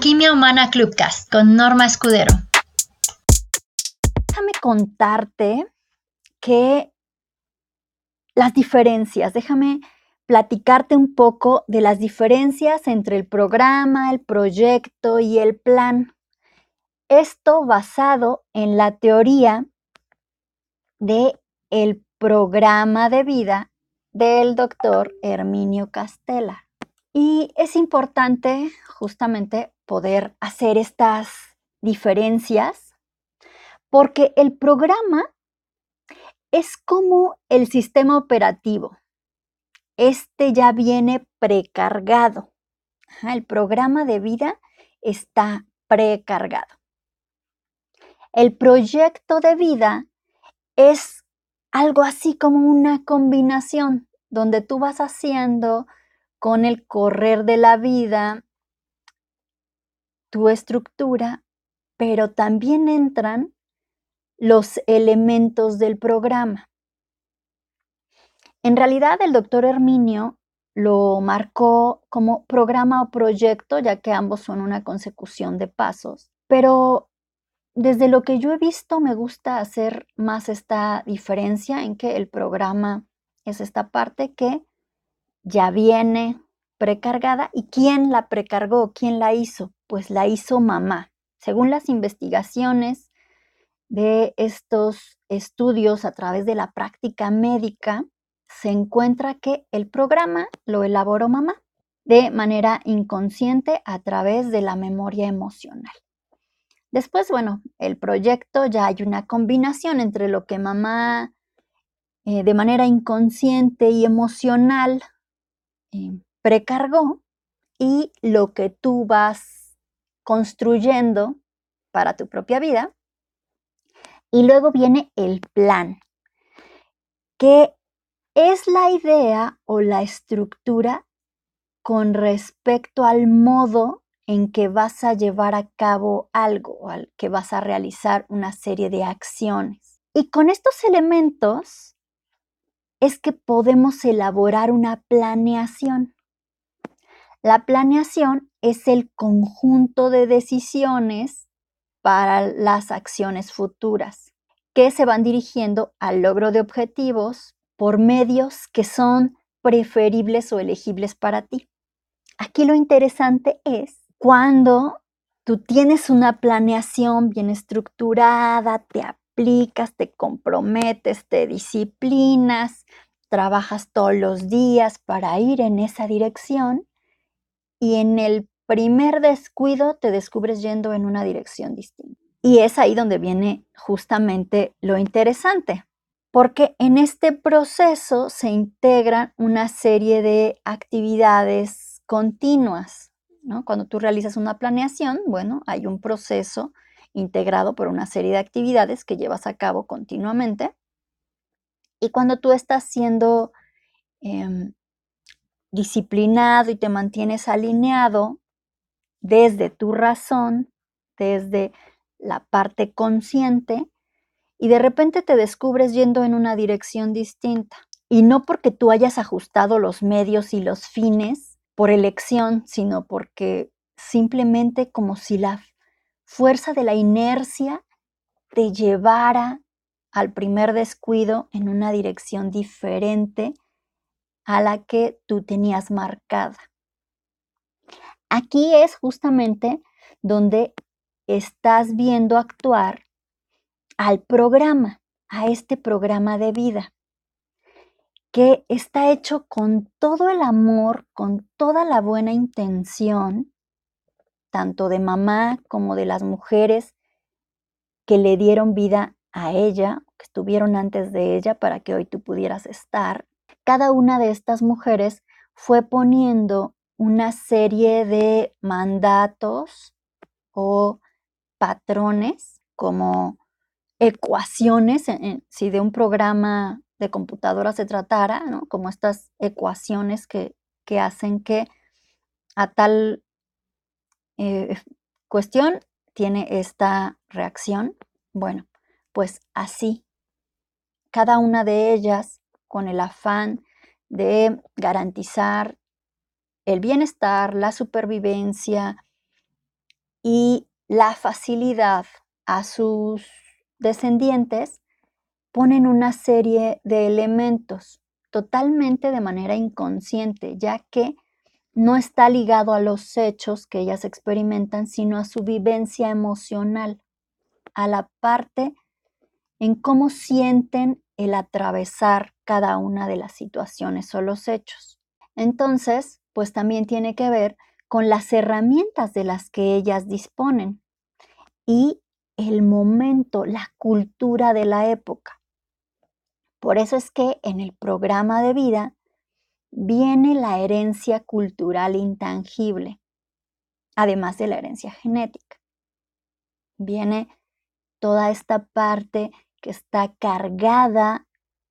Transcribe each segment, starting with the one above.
Alquimia Humana Clubcast con Norma Escudero. Déjame contarte que las diferencias, déjame platicarte un poco de las diferencias entre el programa, el proyecto y el plan. Esto basado en la teoría de el programa de vida del doctor Herminio Castella. Y es importante justamente poder hacer estas diferencias porque el programa es como el sistema operativo. Este ya viene precargado. el programa de vida está precargado. El proyecto de vida es algo así como una combinación donde tú vas haciendo con el correr de la vida tu estructura, pero también entran los elementos del programa. En realidad, el doctor Herminio lo marcó como programa o proyecto, ya que ambos son una consecución de pasos, pero desde lo que yo he visto me gusta hacer más esta diferencia en que el programa es esta parte que ya viene precargada. ¿Y quién la precargó? ¿Quién la hizo? Pues la hizo mamá. Según las investigaciones de estos estudios a través de la práctica médica, se encuentra que el programa lo elaboró mamá de manera inconsciente a través de la memoria emocional. Después, bueno, el proyecto ya hay una combinación entre lo que mamá eh, de manera inconsciente y emocional eh, precargó y lo que tú vas construyendo para tu propia vida. Y luego viene el plan, que es la idea o la estructura con respecto al modo en que vas a llevar a cabo algo o al que vas a realizar una serie de acciones. Y con estos elementos es que podemos elaborar una planeación. La planeación es el conjunto de decisiones para las acciones futuras que se van dirigiendo al logro de objetivos por medios que son preferibles o elegibles para ti. Aquí lo interesante es cuando tú tienes una planeación bien estructurada, te aplicas, te comprometes, te disciplinas, trabajas todos los días para ir en esa dirección y en el primer descuido te descubres yendo en una dirección distinta. Y es ahí donde viene justamente lo interesante, porque en este proceso se integran una serie de actividades continuas. ¿no? Cuando tú realizas una planeación, bueno, hay un proceso integrado por una serie de actividades que llevas a cabo continuamente. Y cuando tú estás siendo em, disciplinado y te mantienes alineado desde tu razón, desde la parte consciente, y de repente te descubres yendo en una dirección distinta. Y no porque tú hayas ajustado los medios y los fines por elección, sino porque simplemente como si la fuerza de la inercia te llevara al primer descuido en una dirección diferente a la que tú tenías marcada. Aquí es justamente donde estás viendo actuar al programa, a este programa de vida, que está hecho con todo el amor, con toda la buena intención, tanto de mamá como de las mujeres que le dieron vida a ella, que estuvieron antes de ella para que hoy tú pudieras estar. Cada una de estas mujeres fue poniendo una serie de mandatos o patrones como ecuaciones, si de un programa de computadora se tratara, como estas ecuaciones que, hacen que a tal eh, cuestión tiene esta reacción. Bueno, pues así, cada una de ellas con el afán de garantizar el bienestar, la supervivencia y la facilidad a sus descendientes, ponen una serie de elementos totalmente de manera inconsciente, ya que no está ligado a los hechos que ellas experimentan, sino a su vivencia emocional, a la parte en cómo sienten el atravesar cada una de las situaciones o los hechos. Entonces, pues también tiene que ver con las herramientas de las que ellas disponen y el momento, la cultura de la época. Por eso es que en el programa de vida viene la herencia cultural intangible, además de la herencia genética. Viene toda esta parte que está cargada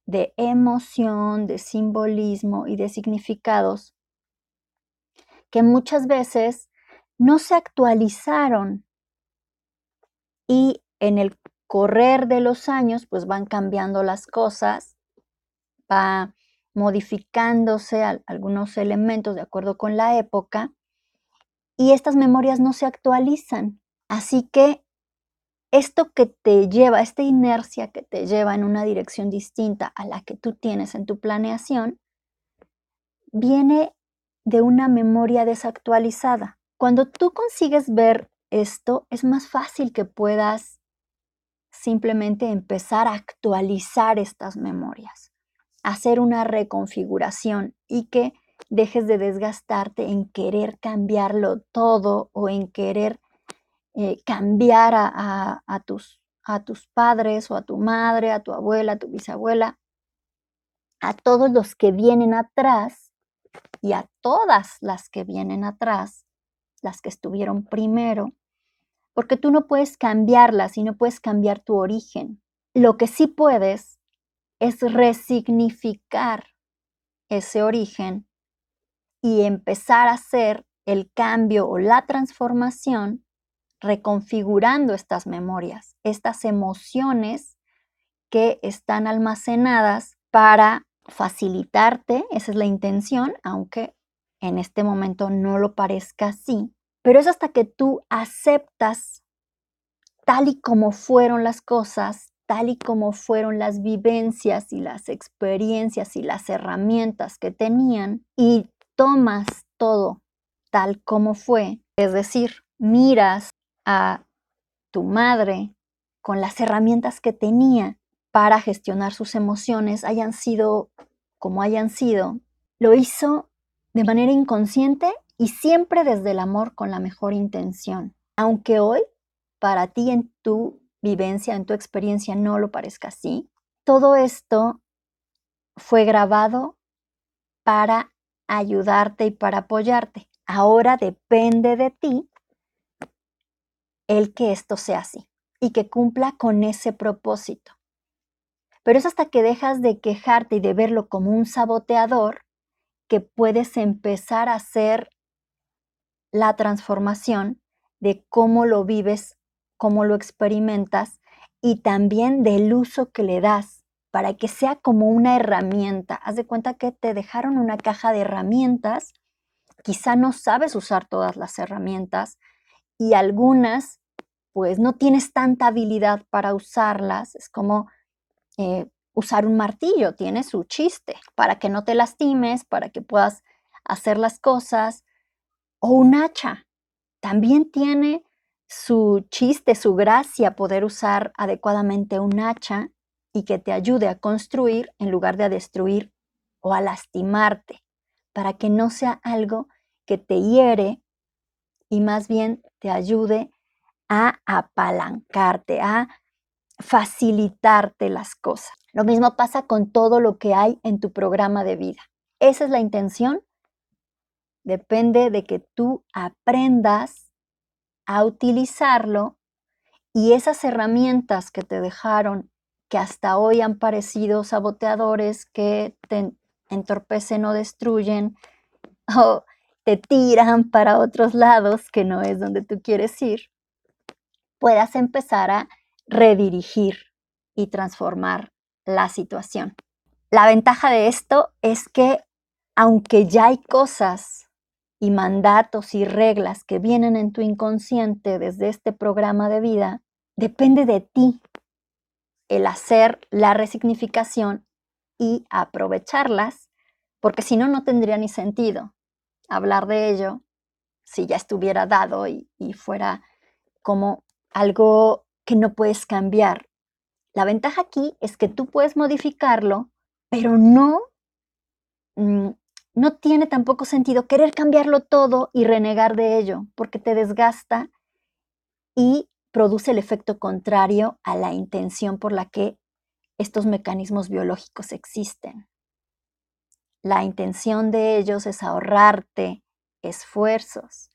de emoción, de simbolismo y de significados que muchas veces no se actualizaron y en el correr de los años pues van cambiando las cosas, va modificándose algunos elementos de acuerdo con la época y estas memorias no se actualizan. Así que esto que te lleva, esta inercia que te lleva en una dirección distinta a la que tú tienes en tu planeación, viene de una memoria desactualizada. Cuando tú consigues ver esto, es más fácil que puedas simplemente empezar a actualizar estas memorias, hacer una reconfiguración y que dejes de desgastarte en querer cambiarlo todo o en querer eh, cambiar a, tus, a tus padres o a tu madre, a tu abuela, a tu bisabuela, a todos los que vienen atrás y a todas las que vienen atrás, las que estuvieron primero, porque tú no puedes cambiarlas y no puedes cambiar tu origen. Lo que sí puedes es resignificar ese origen y empezar a hacer el cambio o la transformación reconfigurando estas memorias, estas emociones que están almacenadas para facilitarte, esa es la intención, aunque en este momento no lo parezca así, pero es hasta que tú aceptas tal y como fueron las cosas, tal y como fueron las vivencias y las experiencias y las herramientas que tenían y tomas todo tal como fue, es decir, miras a tu madre con las herramientas que tenía para gestionar sus emociones, hayan sido como hayan sido, lo hizo de manera inconsciente y siempre desde el amor con la mejor intención. Aunque hoy, para ti en tu vivencia, en tu experiencia, no lo parezca así, todo esto fue grabado para ayudarte y para apoyarte. Ahora depende de ti el que esto sea así y que cumpla con ese propósito. Pero es hasta que dejas de quejarte y de verlo como un saboteador que puedes empezar a hacer la transformación de cómo lo vives, cómo lo experimentas y también del uso que le das para que sea como una herramienta. Haz de cuenta que te dejaron una caja de herramientas, quizá no sabes usar todas las herramientas y algunas pues no tienes tanta habilidad para usarlas. Es como eh, usar un martillo, tiene su chiste, para que no te lastimes, para que puedas hacer las cosas. O un hacha, también tiene su chiste, su gracia poder usar adecuadamente un hacha y que te ayude a construir en lugar de a destruir o a lastimarte, para que no sea algo que te hiere y más bien te ayude a apalancarte, a facilitarte las cosas. Lo mismo pasa con todo lo que hay en tu programa de vida. Esa es la intención. Depende de que tú aprendas a utilizarlo y esas herramientas que te dejaron, que hasta hoy han parecido saboteadores, que te entorpecen o destruyen o te tiran para otros lados que no es donde tú quieres ir, puedas empezar a redirigir y transformar la situación. La ventaja de esto es que aunque ya hay cosas y mandatos y reglas que vienen en tu inconsciente desde este programa de vida, depende de ti el hacer la resignificación y aprovecharlas, porque si no, no tendría ni sentido hablar de ello si ya estuviera dado y, fuera como algo que no puedes cambiar. La ventaja aquí es que tú puedes modificarlo, pero no, mm, no tiene tampoco sentido querer cambiarlo todo y renegar de ello, porque te desgasta y produce el efecto contrario a la intención por la que estos mecanismos biológicos existen. La intención de ellos es ahorrarte esfuerzos,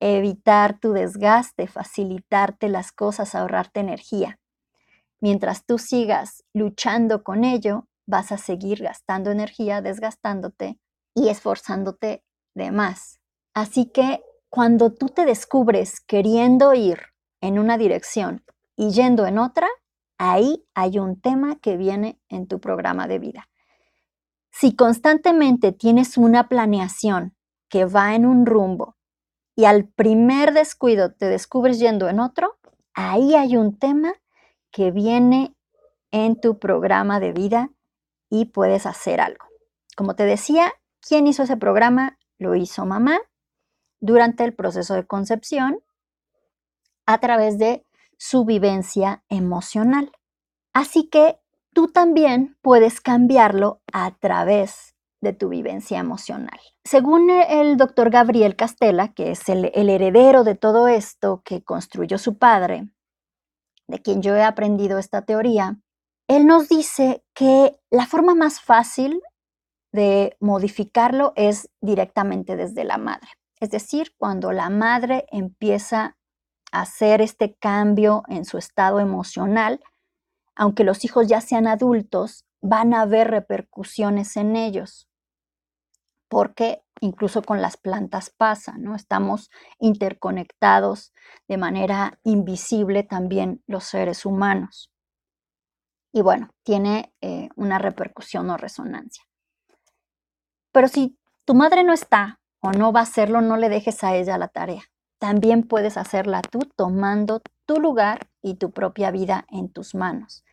evitar tu desgaste, facilitarte las cosas, ahorrarte energía. Mientras tú sigas luchando con ello, vas a seguir gastando energía, desgastándote y esforzándote de más. Así que cuando tú te descubres queriendo ir en una dirección y yendo en otra, ahí hay un tema que viene en tu programa de vida. Si constantemente tienes una planeación que va en un rumbo y al primer descuido te descubres yendo en otro, ahí hay un tema que viene en tu programa de vida y puedes hacer algo. Como te decía, ¿quién hizo ese programa? Lo hizo mamá durante el proceso de concepción a través de su vivencia emocional. Así que tú también puedes cambiarlo a través de tu vivencia emocional. Según el doctor Gabriel Castella, que es el, heredero de todo esto que construyó su padre, de quien yo he aprendido esta teoría, él nos dice que la forma más fácil de modificarlo es directamente desde la madre. Es decir, cuando la madre empieza a hacer este cambio en su estado emocional, aunque los hijos ya sean adultos, van a haber repercusiones en ellos porque incluso con las plantas pasa, ¿no? Estamos interconectados de manera invisible también los seres humanos. Y bueno, tiene eh, una repercusión o resonancia. Pero si tu madre no está o no va a hacerlo, no le dejes a ella la tarea. También puedes hacerla tú tomando tu lugar y tu propia vida en tus manos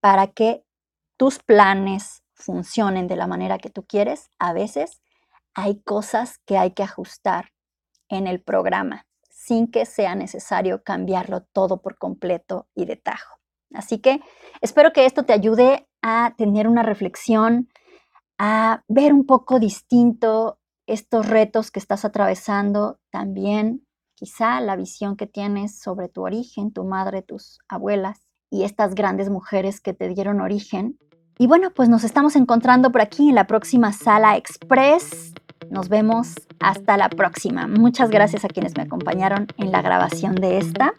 para que tus planes funcionen de la manera que tú quieres. A veces hay cosas que hay que ajustar en el programa sin que sea necesario cambiarlo todo por completo y de tajo. Así que espero que esto te ayude a tener una reflexión, a ver un poco distinto estos retos que estás atravesando, también quizá la visión que tienes sobre tu origen, tu madre, tus abuelas y estas grandes mujeres que te dieron origen. Y bueno, pues nos estamos encontrando por aquí en la próxima sala express nos vemos hasta la próxima. Muchas gracias a quienes me acompañaron en la grabación de esta.